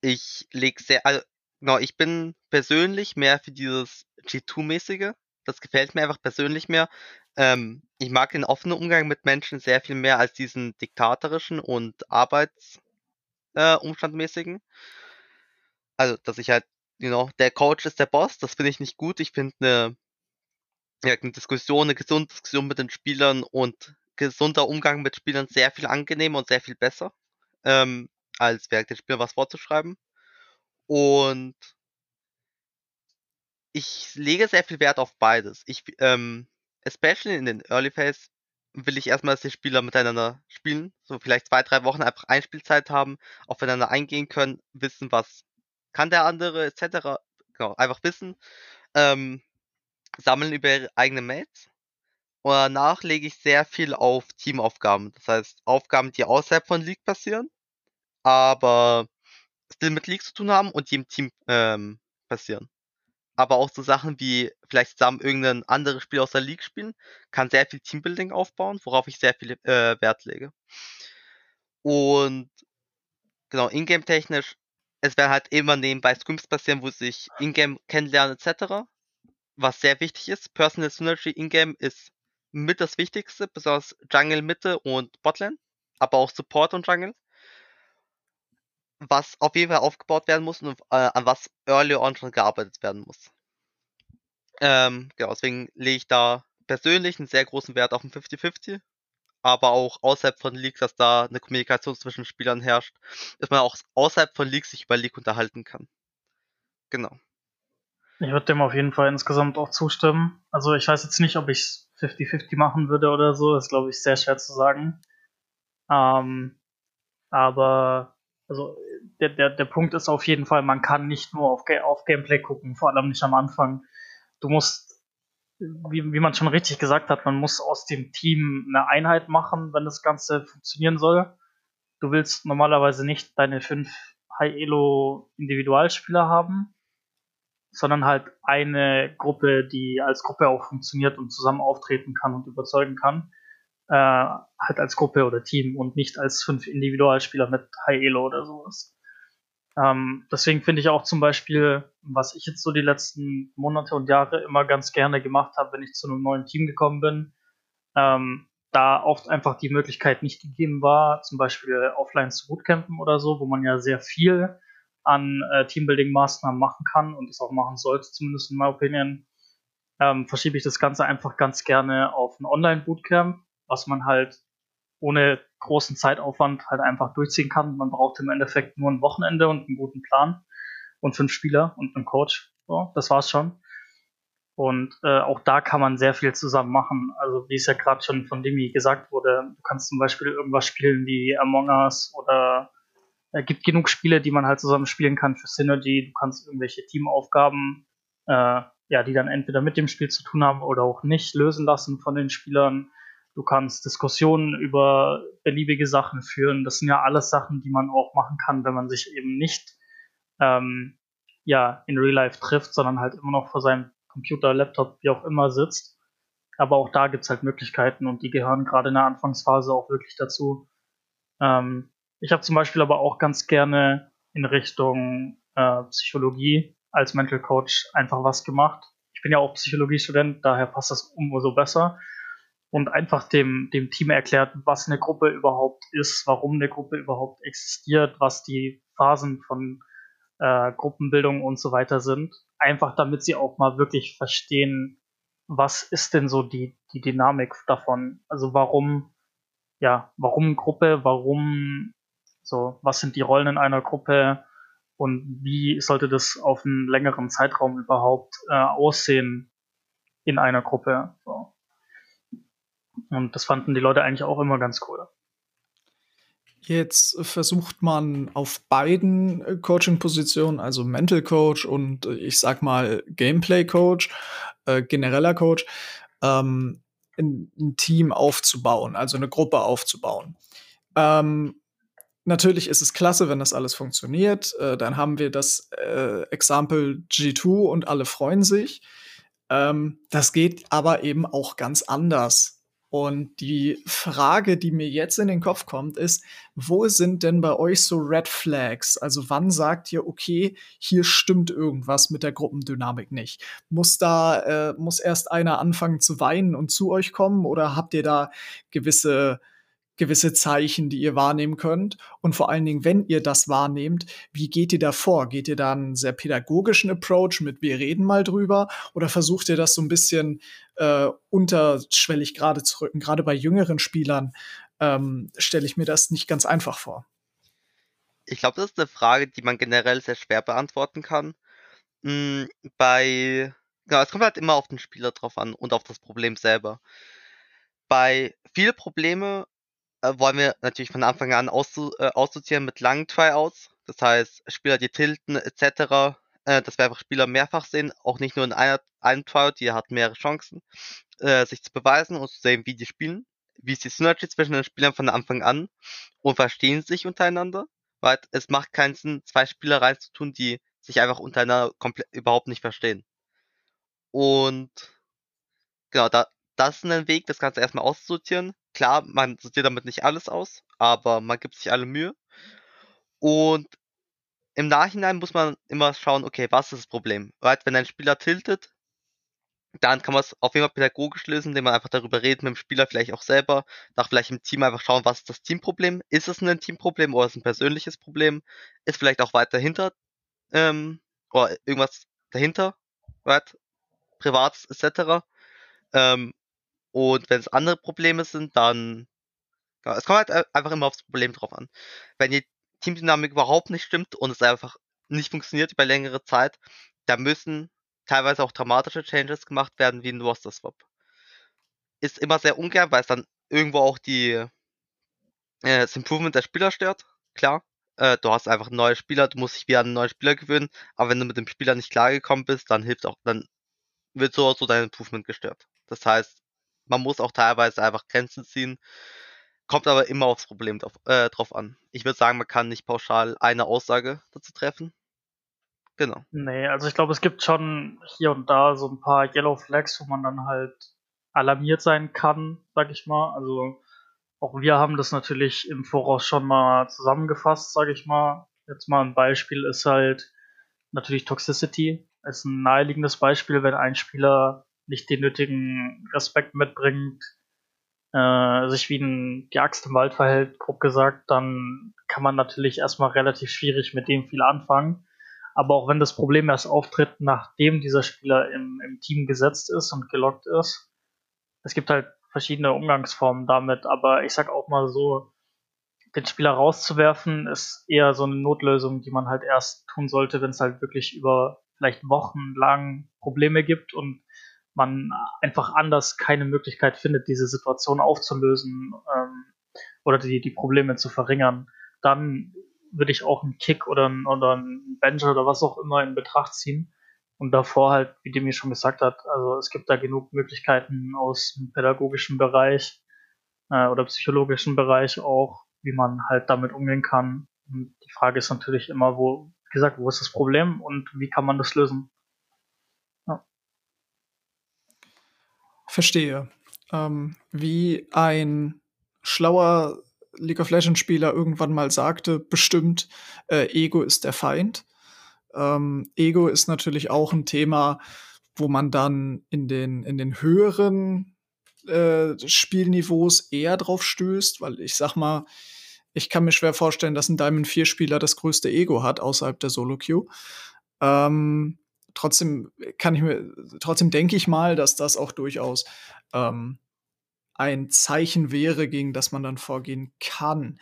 Speaker 2: Ich lege sehr, also, genau, ich bin persönlich mehr für dieses G2-mäßige. Das gefällt mir einfach persönlich mehr. Ähm, ich mag den offenen Umgang mit Menschen sehr viel mehr als diesen diktatorischen und arbeitsumstandmäßigen. Äh, also, dass ich halt, you know, der Coach ist der Boss, das finde ich nicht gut. Ich finde eine, ja, eine Diskussion, eine gesunde Diskussion mit den Spielern und gesunder Umgang mit Spielern sehr viel angenehmer und sehr viel besser, ähm, als den Spielern was vorzuschreiben. Und ich lege sehr viel Wert auf beides. Ich, ähm, especially in den Early Phase will ich erstmal, dass die Spieler miteinander spielen, so vielleicht zwei, drei Wochen einfach Einspielzeit haben, aufeinander eingehen können, wissen, was kann der andere, etc. Genau, einfach wissen, ähm, sammeln über ihre eigenen Mates. Und danach lege ich sehr viel auf Teamaufgaben. Das heißt, Aufgaben, die außerhalb von League passieren, aber still mit League zu tun haben und die im Team ähm, passieren aber auch so Sachen wie vielleicht zusammen irgendein anderes Spiel aus der League spielen, kann sehr viel Teambuilding aufbauen, worauf ich sehr viel äh, Wert lege. Und genau, Ingame technisch, es werden halt immer nebenbei Scrims passieren, wo sich Ingame kennenlernen etc. Was sehr wichtig ist. Personal Synergy Ingame ist mit das Wichtigste, besonders Jungle Mitte und Botlane, aber auch Support und Jungle was auf jeden Fall aufgebaut werden muss und äh, an was early on schon gearbeitet werden muss. Ähm, genau, deswegen lege ich da persönlich einen sehr großen Wert auf ein 50-50, aber auch außerhalb von Leagues, dass da eine Kommunikation zwischen Spielern herrscht, dass man auch außerhalb von Leagues sich über League unterhalten kann. Genau.
Speaker 3: Ich würde dem auf jeden Fall insgesamt auch zustimmen. Also ich weiß jetzt nicht, ob ich 50-50 machen würde oder so, das ist glaube ich sehr schwer zu sagen. Ähm, aber also der, der, der Punkt ist auf jeden Fall, man kann nicht nur auf, auf Gameplay gucken, vor allem nicht am Anfang. Du musst, wie, wie man schon richtig gesagt hat, man muss aus dem Team eine Einheit machen, wenn das Ganze funktionieren soll. Du willst normalerweise nicht deine fünf High Elo Individualspieler haben, sondern halt eine Gruppe, die als Gruppe auch funktioniert und zusammen auftreten kann und überzeugen kann. Äh, halt als Gruppe oder Team und nicht als fünf Individualspieler mit High Elo oder sowas. Ähm, deswegen finde ich auch zum Beispiel, was ich jetzt so die letzten Monate und Jahre immer ganz gerne gemacht habe, wenn ich zu einem neuen Team gekommen bin, ähm, da oft einfach die Möglichkeit nicht gegeben war, zum Beispiel offline zu bootcampen oder so, wo man ja sehr viel an äh, Teambuilding-Maßnahmen machen kann und es auch machen sollte, zumindest in meiner Opinion, ähm, verschiebe ich das Ganze einfach ganz gerne auf ein Online-Bootcamp, was man halt ohne großen Zeitaufwand halt einfach durchziehen kann. Man braucht im Endeffekt nur ein Wochenende und einen guten Plan und fünf Spieler und einen Coach. So, das war's schon. Und äh, auch da kann man sehr viel zusammen machen. Also wie es ja gerade schon von Demi gesagt wurde, du kannst zum Beispiel irgendwas spielen wie Among Us oder es äh, gibt genug Spiele, die man halt zusammen spielen kann für Synergy. Du kannst irgendwelche Teamaufgaben, äh, ja, die dann entweder mit dem Spiel zu tun haben oder auch nicht, lösen lassen von den Spielern. Du kannst Diskussionen über beliebige Sachen führen. Das sind ja alles Sachen, die man auch machen kann, wenn man sich eben nicht ähm, ja, in Real Life trifft, sondern halt immer noch vor seinem Computer, Laptop, wie auch immer sitzt. Aber auch da gibt es halt Möglichkeiten und die gehören gerade in der Anfangsphase auch wirklich dazu. Ähm, ich habe zum Beispiel aber auch ganz gerne in Richtung äh, Psychologie als Mental Coach einfach was gemacht. Ich bin ja auch Psychologiestudent, daher passt das umso besser. Und einfach dem, dem Team erklärt, was eine Gruppe überhaupt ist, warum eine Gruppe überhaupt existiert, was die Phasen von äh, Gruppenbildung und so weiter sind. Einfach damit sie auch mal wirklich verstehen, was ist denn so die, die Dynamik davon? Also warum, ja, warum Gruppe, warum so, was sind die Rollen in einer Gruppe und wie sollte das auf einen längeren Zeitraum überhaupt äh, aussehen in einer Gruppe? So. Und das fanden die Leute eigentlich auch immer ganz cool.
Speaker 1: Jetzt versucht man auf beiden äh, Coaching-Positionen, also Mental Coach und äh, ich sag mal Gameplay Coach, äh, genereller Coach, ähm, ein, ein, Team aufzubauen, also eine Gruppe aufzubauen. Ähm, natürlich ist es klasse, wenn das alles funktioniert. Äh, dann haben wir das äh, Example G2 und alle freuen sich. Ähm, das geht aber eben auch ganz anders. Und die Frage, die mir jetzt in den Kopf kommt, ist, wo sind denn bei euch so Red Flags? Also wann sagt ihr, okay, hier stimmt irgendwas mit der Gruppendynamik nicht? Muss da, äh, muss erst einer anfangen zu weinen und zu euch kommen oder habt ihr da gewisse gewisse Zeichen, die ihr wahrnehmen könnt? Und vor allen Dingen, wenn ihr das wahrnehmt, wie geht ihr da vor? Geht ihr da einen sehr pädagogischen Approach mit wir reden mal drüber? Oder versucht ihr das so ein bisschen äh, unterschwellig gerade zu rücken? Gerade bei jüngeren Spielern ähm, stelle ich mir das nicht ganz einfach vor.
Speaker 2: Ich glaube, das ist eine Frage, die man generell sehr schwer beantworten kann. Hm, bei, genau, es kommt halt immer auf den Spieler drauf an und auf das Problem selber. Bei viele Probleme äh, wollen wir natürlich von Anfang an auszu äh, aussortieren mit langen Tryouts. Das heißt, Spieler, die tilten etc., äh, dass wir einfach Spieler mehrfach sehen, auch nicht nur in einer, einem Tryout, die hat mehrere Chancen, äh, sich zu beweisen und zu sehen, wie die spielen. Wie ist die Synergy zwischen den Spielern von Anfang an und verstehen sich untereinander? Weil es macht keinen Sinn, zwei Spieler reinzutun, die sich einfach untereinander komplett überhaupt nicht verstehen. Und genau, da, das ist ein Weg, das Ganze erstmal auszusortieren. Klar, man sortiert damit nicht alles aus, aber man gibt sich alle Mühe. Und im Nachhinein muss man immer schauen, okay, was ist das Problem? Right? Wenn ein Spieler tiltet, dann kann man es auf jeden Fall pädagogisch lösen, indem man einfach darüber redet mit dem Spieler, vielleicht auch selber, nach vielleicht im Team einfach schauen, was ist das Teamproblem? Ist es ein Teamproblem oder ist es ein persönliches Problem? Ist vielleicht auch weiter hinter ähm, oder irgendwas dahinter, right? Privates etc. Ähm, und wenn es andere Probleme sind, dann. Ja, es kommt halt einfach immer aufs Problem drauf an. Wenn die Teamdynamik überhaupt nicht stimmt und es einfach nicht funktioniert über längere Zeit, da müssen teilweise auch dramatische Changes gemacht werden, wie ein Roster Swap. Ist immer sehr ungern, weil es dann irgendwo auch die äh, das Improvement der Spieler stört. Klar, äh, du hast einfach neuen Spieler, du musst dich wieder an einen neuen Spieler gewöhnen, aber wenn du mit dem Spieler nicht klargekommen bist, dann hilft auch, dann wird so so dein Improvement gestört. Das heißt, man muss auch teilweise einfach Grenzen ziehen. Kommt aber immer aufs Problem drauf, äh, drauf an. Ich würde sagen, man kann nicht pauschal eine Aussage dazu treffen. Genau.
Speaker 3: Nee, also ich glaube, es gibt schon hier und da so ein paar Yellow Flags, wo man dann halt alarmiert sein kann, sag ich mal. Also auch wir haben das natürlich im Voraus schon mal zusammengefasst, sag ich mal. Jetzt mal ein Beispiel ist halt natürlich Toxicity. Ist ein naheliegendes Beispiel, wenn ein Spieler nicht den nötigen Respekt mitbringt, äh, sich wie ein, die Axt im Wald verhält, grob gesagt, dann kann man natürlich erstmal relativ schwierig mit dem viel anfangen. Aber auch wenn das Problem erst auftritt, nachdem dieser Spieler im, im Team gesetzt ist und gelockt ist, es gibt halt verschiedene Umgangsformen damit, aber ich sag auch mal so, den Spieler rauszuwerfen, ist eher so eine Notlösung, die man halt erst tun sollte, wenn es halt wirklich über vielleicht wochenlang Probleme gibt und man einfach anders keine Möglichkeit findet, diese Situation aufzulösen ähm, oder die, die Probleme zu verringern, dann würde ich auch einen Kick oder einen, oder einen Bench oder was auch immer in Betracht ziehen. Und davor halt, wie Demi schon gesagt hat, also es gibt da genug Möglichkeiten aus dem pädagogischen Bereich äh, oder psychologischen Bereich auch, wie man halt damit umgehen kann. Und die Frage ist natürlich immer, wo, wie gesagt, wo ist das Problem und wie kann man das lösen?
Speaker 1: Verstehe. Ähm, wie ein schlauer League of Legends Spieler irgendwann mal sagte, bestimmt, äh, Ego ist der Feind. Ähm, Ego ist natürlich auch ein Thema, wo man dann in den, in den höheren äh, Spielniveaus eher drauf stößt, weil ich sag mal, ich kann mir schwer vorstellen, dass ein Diamond 4 Spieler das größte Ego hat außerhalb der Solo Queue. Ähm, trotzdem kann ich mir, trotzdem denke ich mal, dass das auch durchaus ähm, ein Zeichen wäre, gegen das man dann vorgehen kann.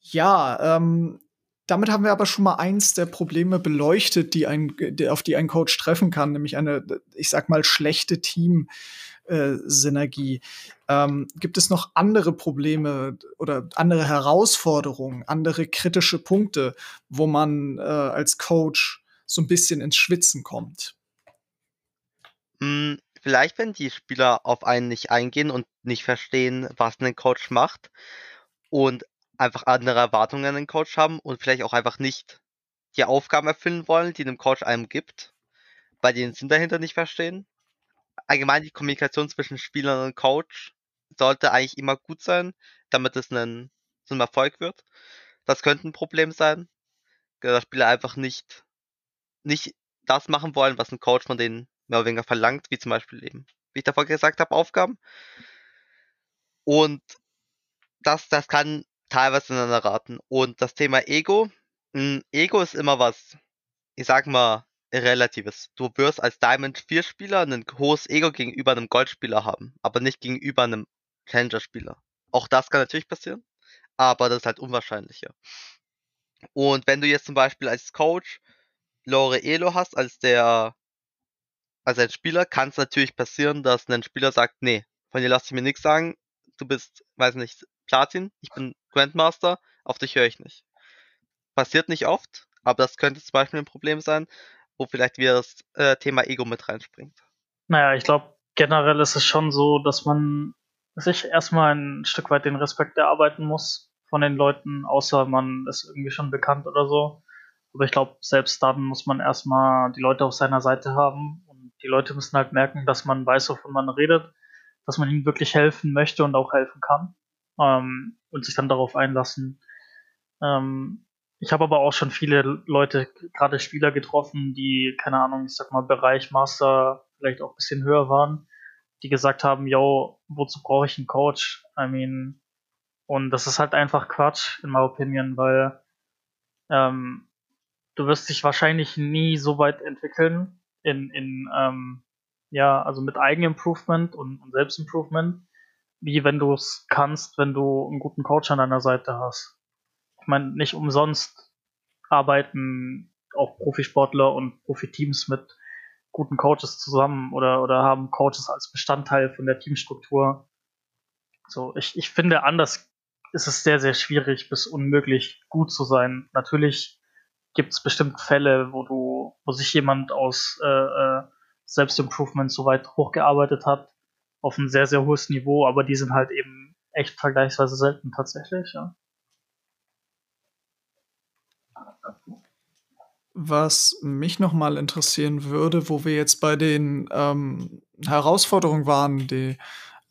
Speaker 1: Ja, ähm, damit haben wir aber schon mal eins der Probleme beleuchtet, die ein, auf die ein Coach treffen kann, nämlich eine, ich sag mal, schlechte Team-Synergie. Ähm, gibt es noch andere Probleme oder andere Herausforderungen, andere kritische Punkte, wo man äh, als Coach so ein bisschen ins Schwitzen kommt?
Speaker 2: Hm, vielleicht, wenn die Spieler auf einen nicht eingehen und nicht verstehen, was ein Coach macht und einfach andere Erwartungen an den Coach haben und vielleicht auch einfach nicht die Aufgaben erfüllen wollen, die ein Coach einem gibt, weil die den Sinn dahinter nicht verstehen. Allgemein die Kommunikation zwischen Spielern und Coach sollte eigentlich immer gut sein, damit es ein, so ein Erfolg wird. Das könnte ein Problem sein, dass Spieler einfach nicht, nicht das machen wollen, was ein Coach von denen mehr oder weniger verlangt, wie zum Beispiel eben, wie ich davor gesagt habe, Aufgaben. Und das, das kann teilweise ineinander raten. Und das Thema Ego, mh, hm, Ego ist immer was, ich sag mal, Relatives. Du wirst als Diamond 4 Spieler ein hohes Ego gegenüber einem Goldspieler haben, aber nicht gegenüber einem Challenger Spieler. Auch das kann natürlich passieren, aber das ist halt unwahrscheinlicher. Und wenn du jetzt zum Beispiel als Coach Lore Elo hast, als der als ein Spieler kann es natürlich passieren, dass ein Spieler sagt, nee, von dir lasse ich mir nichts sagen, du bist, weiß nicht, Platin, ich bin Grandmaster, auf dich höre ich nicht. Passiert nicht oft, aber das könnte zum Beispiel ein Problem sein, wo vielleicht wieder das äh, Thema Ego mit reinspringt.
Speaker 3: Naja, ich glaube, generell ist es schon so, dass man sich erstmal ein Stück weit den Respekt erarbeiten muss von den Leuten, außer man ist irgendwie schon bekannt oder so. Aber ich glaube, selbst dann muss man erstmal die Leute auf seiner Seite haben die Leute müssen halt merken, dass man weiß, wovon man redet, dass man ihnen wirklich helfen möchte und auch helfen kann ähm, und sich dann darauf einlassen. Ähm, ich habe aber auch schon viele Leute, gerade Spieler getroffen, die, keine Ahnung, ich sag mal, Bereich Master vielleicht auch ein bisschen höher waren, die gesagt haben, yo, wozu brauche ich einen Coach? I mean, und das ist halt einfach Quatsch, in my opinion, weil ähm, du wirst dich wahrscheinlich nie so weit entwickeln, in, in ähm, ja, also mit Eigenimprovement und, und Selbstimprovement, wie wenn du es kannst, wenn du einen guten Coach an deiner Seite hast. Ich meine, nicht umsonst arbeiten auch Profisportler und Profiteams mit guten Coaches zusammen oder, oder haben Coaches als Bestandteil von der Teamstruktur. So, ich, ich finde, anders ist es sehr, sehr schwierig bis unmöglich gut zu sein. Natürlich gibt es bestimmt Fälle, wo du, wo sich jemand aus äh, äh, Selbstimprovement so weit hochgearbeitet hat, auf ein sehr, sehr hohes Niveau, aber die sind halt eben echt vergleichsweise selten tatsächlich, ja.
Speaker 1: Was mich noch mal interessieren würde, wo wir jetzt bei den ähm, Herausforderungen waren, die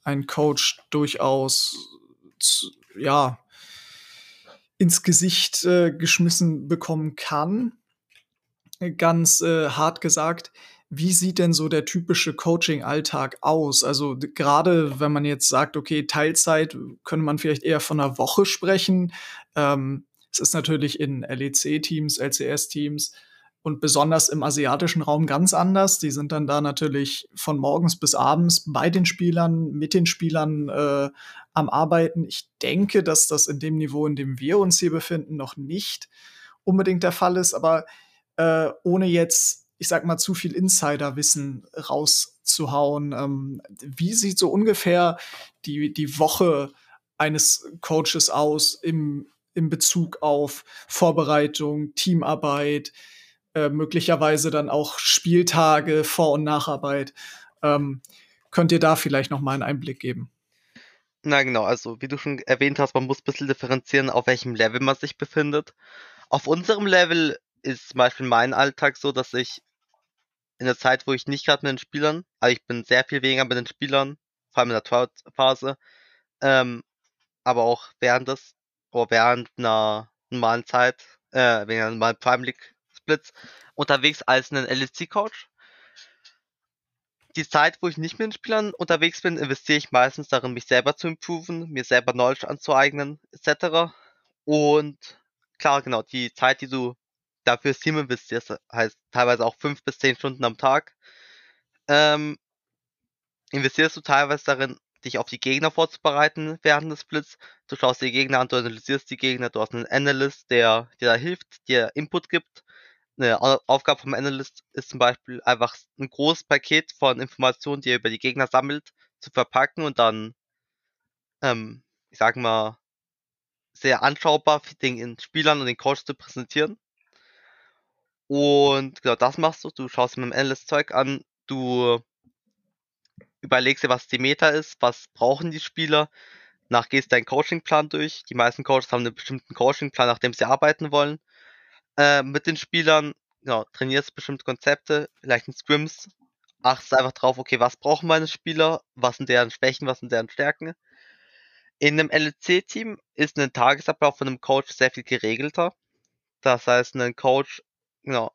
Speaker 1: ein Coach durchaus zu, ja ins Gesicht äh, geschmissen bekommen kann. Ganz äh, hart gesagt, wie sieht denn so der typische Coaching-Alltag aus? Also gerade wenn man jetzt sagt, okay, Teilzeit, könnte man vielleicht eher von einer Woche sprechen. Ähm, es ist natürlich in LEC-Teams, LCS-Teams und besonders im asiatischen Raum ganz anders. Die sind dann da natürlich von morgens bis abends bei den Spielern, mit den Spielern äh, am Arbeiten. Ich denke, dass das in dem Niveau, in dem wir uns hier befinden, noch nicht unbedingt der Fall ist, aber äh, ohne jetzt ich sag mal, zu viel Insiderwissen rauszuhauen. Ähm, wie sieht so ungefähr die, die Woche eines Coaches aus im, im Bezug auf Vorbereitung, Teamarbeit, äh, möglicherweise dann auch Spieltage, Vor- und Nacharbeit? Ähm, könnt ihr da vielleicht noch mal einen Einblick geben?
Speaker 2: Na genau, also wie du schon erwähnt hast, man muss ein bisschen differenzieren, auf welchem Level man sich befindet. Auf unserem Level ist zum Beispiel mein Alltag so, dass ich in der Zeit, wo ich nicht gerade mit den Spielern, also ich bin sehr viel weniger mit den Spielern, vor allem in der Trial-Phase, ähm, aber auch während des, oder während einer normalen Zeit, äh, während einer normalen Prime League Splits, unterwegs als ein LSC-Coach. Die Zeit, wo ich nicht mit den Spielern unterwegs bin, investiere ich meistens darin, mich selber zu improven, mir selber Knowledge anzueignen, etc. Und klar, genau, die Zeit, die du dafür ist Team investierst, heißt teilweise auch fünf bis zehn Stunden am Tag, ähm, investierst du teilweise darin, dich auf die Gegner vorzubereiten während des Splits. Du schaust die Gegner an, du analysierst die Gegner, du hast einen Analyst, der dir da hilft, dir Input gibt. Eine Aufgabe vom Analyst ist zum Beispiel einfach ein großes Paket von Informationen, die er über die Gegner sammelt, zu verpacken und dann, ähm, ich sag mal, sehr anschaubar den Spielern und den Coach zu präsentieren. Und genau das machst du. Du schaust mit dem Analyst Zeug an, du überlegst dir, was die Meta ist, was brauchen die Spieler, nach gehst deinen Coachingplan durch. Die meisten Coaches haben einen bestimmten Coachingplan, nach dem sie arbeiten wollen. Äh, mit den Spielern, genau, trainierst bestimmte Konzepte, vielleicht in Scrims, achtest einfach drauf, okay, was brauchen meine Spieler, was sind deren Schwächen, was sind deren Stärken. In einem LEC-Team ist ein Tagesablauf von einem Coach sehr viel geregelter. Das heißt, ein Coach genau,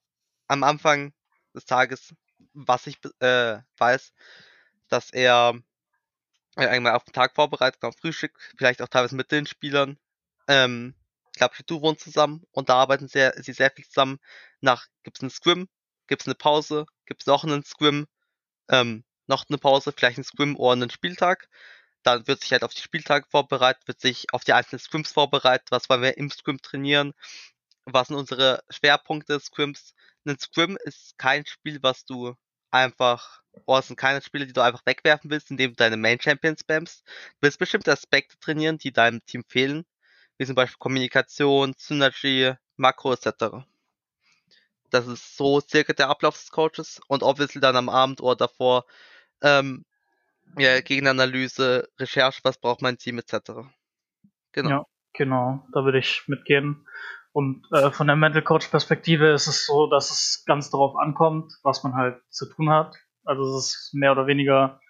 Speaker 2: am Anfang des Tages, was ich äh, weiß, dass er äh, einmal auf den Tag vorbereitet, auf Frühstück, vielleicht auch teilweise mit den Spielern. Ähm, ich glaube, du wohnen zusammen und da arbeiten sehr, sie sehr viel zusammen. Nach gibt es einen Scrim, gibt es eine Pause, gibt es noch einen Scrim, ähm, noch eine Pause, vielleicht einen Scrim oder einen Spieltag. Dann wird sich halt auf die Spieltage vorbereitet, wird sich auf die einzelnen Scrims vorbereitet, was wollen wir im Scrim trainieren, was sind unsere Schwerpunkte des Scrims? Ein Scrim ist kein Spiel, was du einfach, oh, es sind keine Spiele, die du einfach wegwerfen willst, indem du deine Main Champion spammst. Du willst bestimmte Aspekte trainieren, die deinem Team fehlen, wie zum Beispiel Kommunikation, Synergy, Makro etc. Das ist so circa der Ablauf des Coaches und obviously dann am Abend oder davor ähm, ja, Gegenanalyse, Recherche, was braucht mein Team etc.
Speaker 3: Genau. Ja, genau, da würde ich mitgehen. Und äh, von der Mental Coach Perspektive ist es so, dass es ganz darauf ankommt, was man halt zu tun hat. Also es ist mehr oder weniger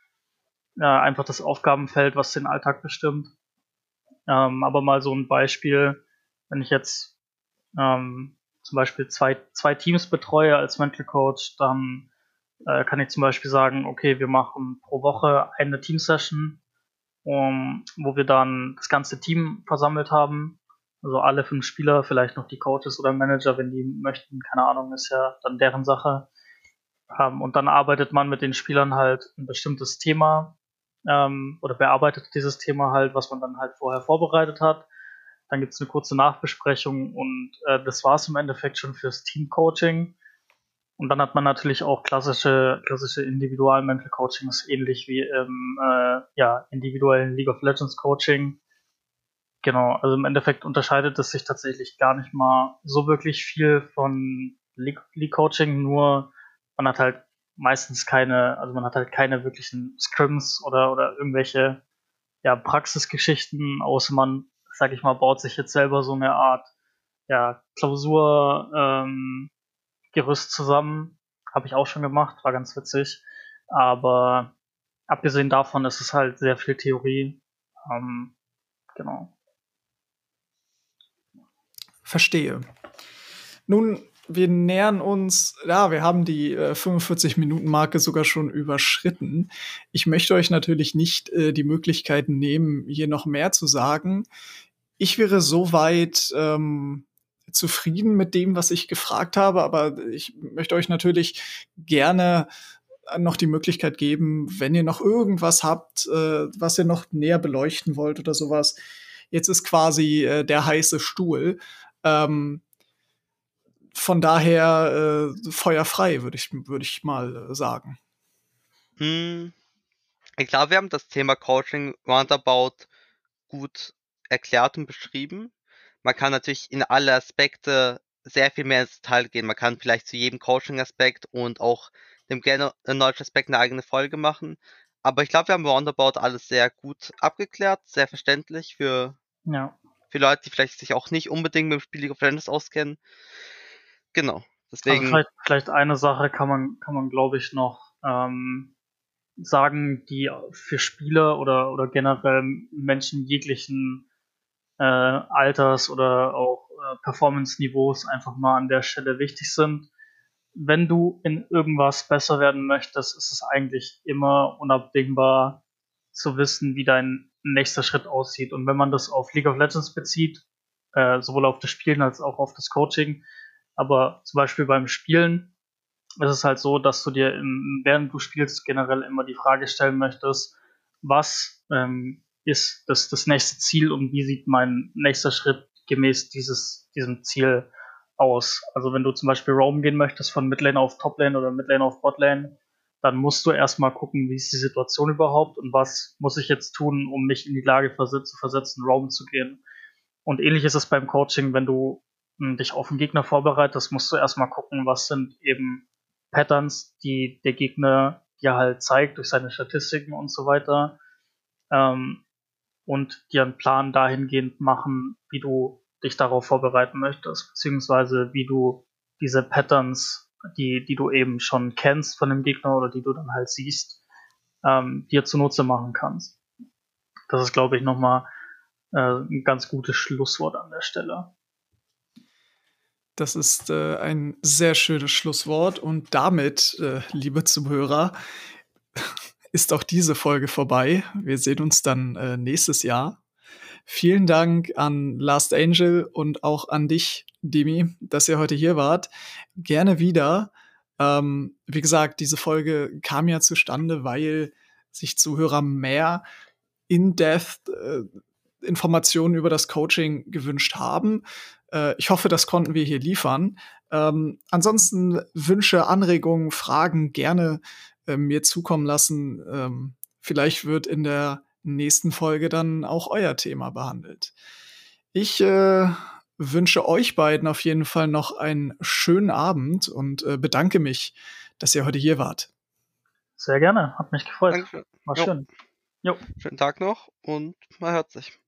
Speaker 3: äh, einfach das Aufgabenfeld, was den Alltag bestimmt. Ähm, aber mal so ein Beispiel, wenn ich jetzt ähm, zum Beispiel zwei, zwei Teams betreue als Mental Coach, dann äh, kann ich zum Beispiel sagen, okay, wir machen pro Woche eine Teamsession, um, wo wir dann das ganze Team versammelt haben also alle fünf Spieler, vielleicht noch die Coaches oder Manager, wenn die möchten, keine Ahnung, ist ja dann deren Sache. Ähm, und dann arbeitet man mit den Spielern halt ein bestimmtes Thema ähm, oder bearbeitet dieses Thema halt, was man dann halt vorher vorbereitet hat. Dann gibt es eine kurze Nachbesprechung und äh, das war es im Endeffekt schon fürs Team-Coaching. Und dann hat man natürlich auch klassische, klassische Individual-Mental-Coachings, ähnlich wie im äh, ja, individuellen League of Legends Coaching Genau, also im Endeffekt unterscheidet es sich tatsächlich gar nicht mal so wirklich viel von League, League Coaching, nur man hat halt meistens keine, also man hat halt keine wirklichen Scrims oder, oder irgendwelche ja, Praxisgeschichten, außer man, sag ich mal, baut sich jetzt selber so eine Art ja, Klausur ähm, Gerüst zusammen. Habe ich auch schon gemacht, war ganz witzig. Aber abgesehen davon ist es halt sehr viel Theorie. Ähm, genau.
Speaker 1: Verstehe. Nun, wir nähern uns, ja, wir haben die äh, 45-Minuten-Marke sogar schon überschritten. Ich möchte euch natürlich nicht äh, die Möglichkeit nehmen, hier noch mehr zu sagen. Ich wäre soweit ähm, zufrieden mit dem, was ich gefragt habe, aber ich möchte euch natürlich gerne noch die Möglichkeit geben, wenn ihr noch irgendwas habt, äh, was ihr noch näher beleuchten wollt oder sowas. Jetzt ist quasi äh, der heiße Stuhl. Ähm, von daher äh, feuerfrei, würde ich, würd ich mal äh, sagen.
Speaker 2: Hm, ich glaube, wir haben das Thema Coaching roundabout gut erklärt und beschrieben. Man kann natürlich in alle Aspekte sehr viel mehr ins Detail gehen. Man kann vielleicht zu jedem Coaching-Aspekt und auch dem Knowledge-Aspekt eine eigene Folge machen. Aber ich glaube, wir haben roundabout alles sehr gut abgeklärt, sehr verständlich für, ja. für Leute, die vielleicht sich auch nicht unbedingt mit dem Spiel League of Legends auskennen. Genau. Also deswegen. Also
Speaker 3: vielleicht, vielleicht eine Sache kann man, kann man glaube ich, noch ähm, sagen, die für Spieler oder, oder generell Menschen jeglichen äh, Alters oder auch äh, Performance-Niveaus einfach mal an der Stelle wichtig sind. Wenn du in irgendwas besser werden möchtest, ist es eigentlich immer unabdingbar zu wissen, wie dein nächster Schritt aussieht. Und wenn man das auf League of Legends bezieht, äh, sowohl auf das Spielen als auch auf das Coaching, aber zum Beispiel beim Spielen ist es halt so, dass du dir, im, während du spielst, generell immer die Frage stellen möchtest, was ähm, ist das, das nächste Ziel und wie sieht mein nächster Schritt gemäß dieses, diesem Ziel aus. Also wenn du zum Beispiel Roam gehen möchtest von Midlane auf Toplane oder Midlane auf Botlane, dann musst du erstmal gucken, wie ist die Situation überhaupt und was muss ich jetzt tun, um mich in die Lage zu versetzen, Roam zu gehen. Und ähnlich ist es beim Coaching, wenn du dich auf den Gegner vorbereitest, musst du erstmal gucken, was sind eben Patterns, die der Gegner dir halt zeigt durch seine Statistiken und so weiter. Ähm, und dir einen Plan dahingehend machen, wie du dich darauf vorbereiten möchtest, beziehungsweise wie du diese Patterns, die, die du eben schon kennst von dem Gegner oder die du dann halt siehst, ähm, dir zunutze machen kannst. Das ist, glaube ich, nochmal äh, ein ganz gutes Schlusswort an der Stelle.
Speaker 1: Das ist äh, ein sehr schönes Schlusswort und damit, äh, liebe Zuhörer, ist auch diese Folge vorbei. Wir sehen uns dann äh, nächstes Jahr. Vielen Dank an Last Angel und auch an dich, Demi, dass ihr heute hier wart. Gerne wieder. Ähm, wie gesagt, diese Folge kam ja zustande, weil sich Zuhörer mehr in-depth äh, Informationen über das Coaching gewünscht haben. Äh, ich hoffe, das konnten wir hier liefern. Ähm, ansonsten Wünsche, Anregungen, Fragen gerne äh, mir zukommen lassen. Ähm, vielleicht wird in der nächsten Folge dann auch euer Thema behandelt. Ich äh, wünsche euch beiden auf jeden Fall noch einen schönen Abend und äh, bedanke mich, dass ihr heute hier wart.
Speaker 3: Sehr gerne, hat mich gefreut. Dankeschön. War
Speaker 2: jo. schön. Jo. Schönen Tag noch und man hört sich.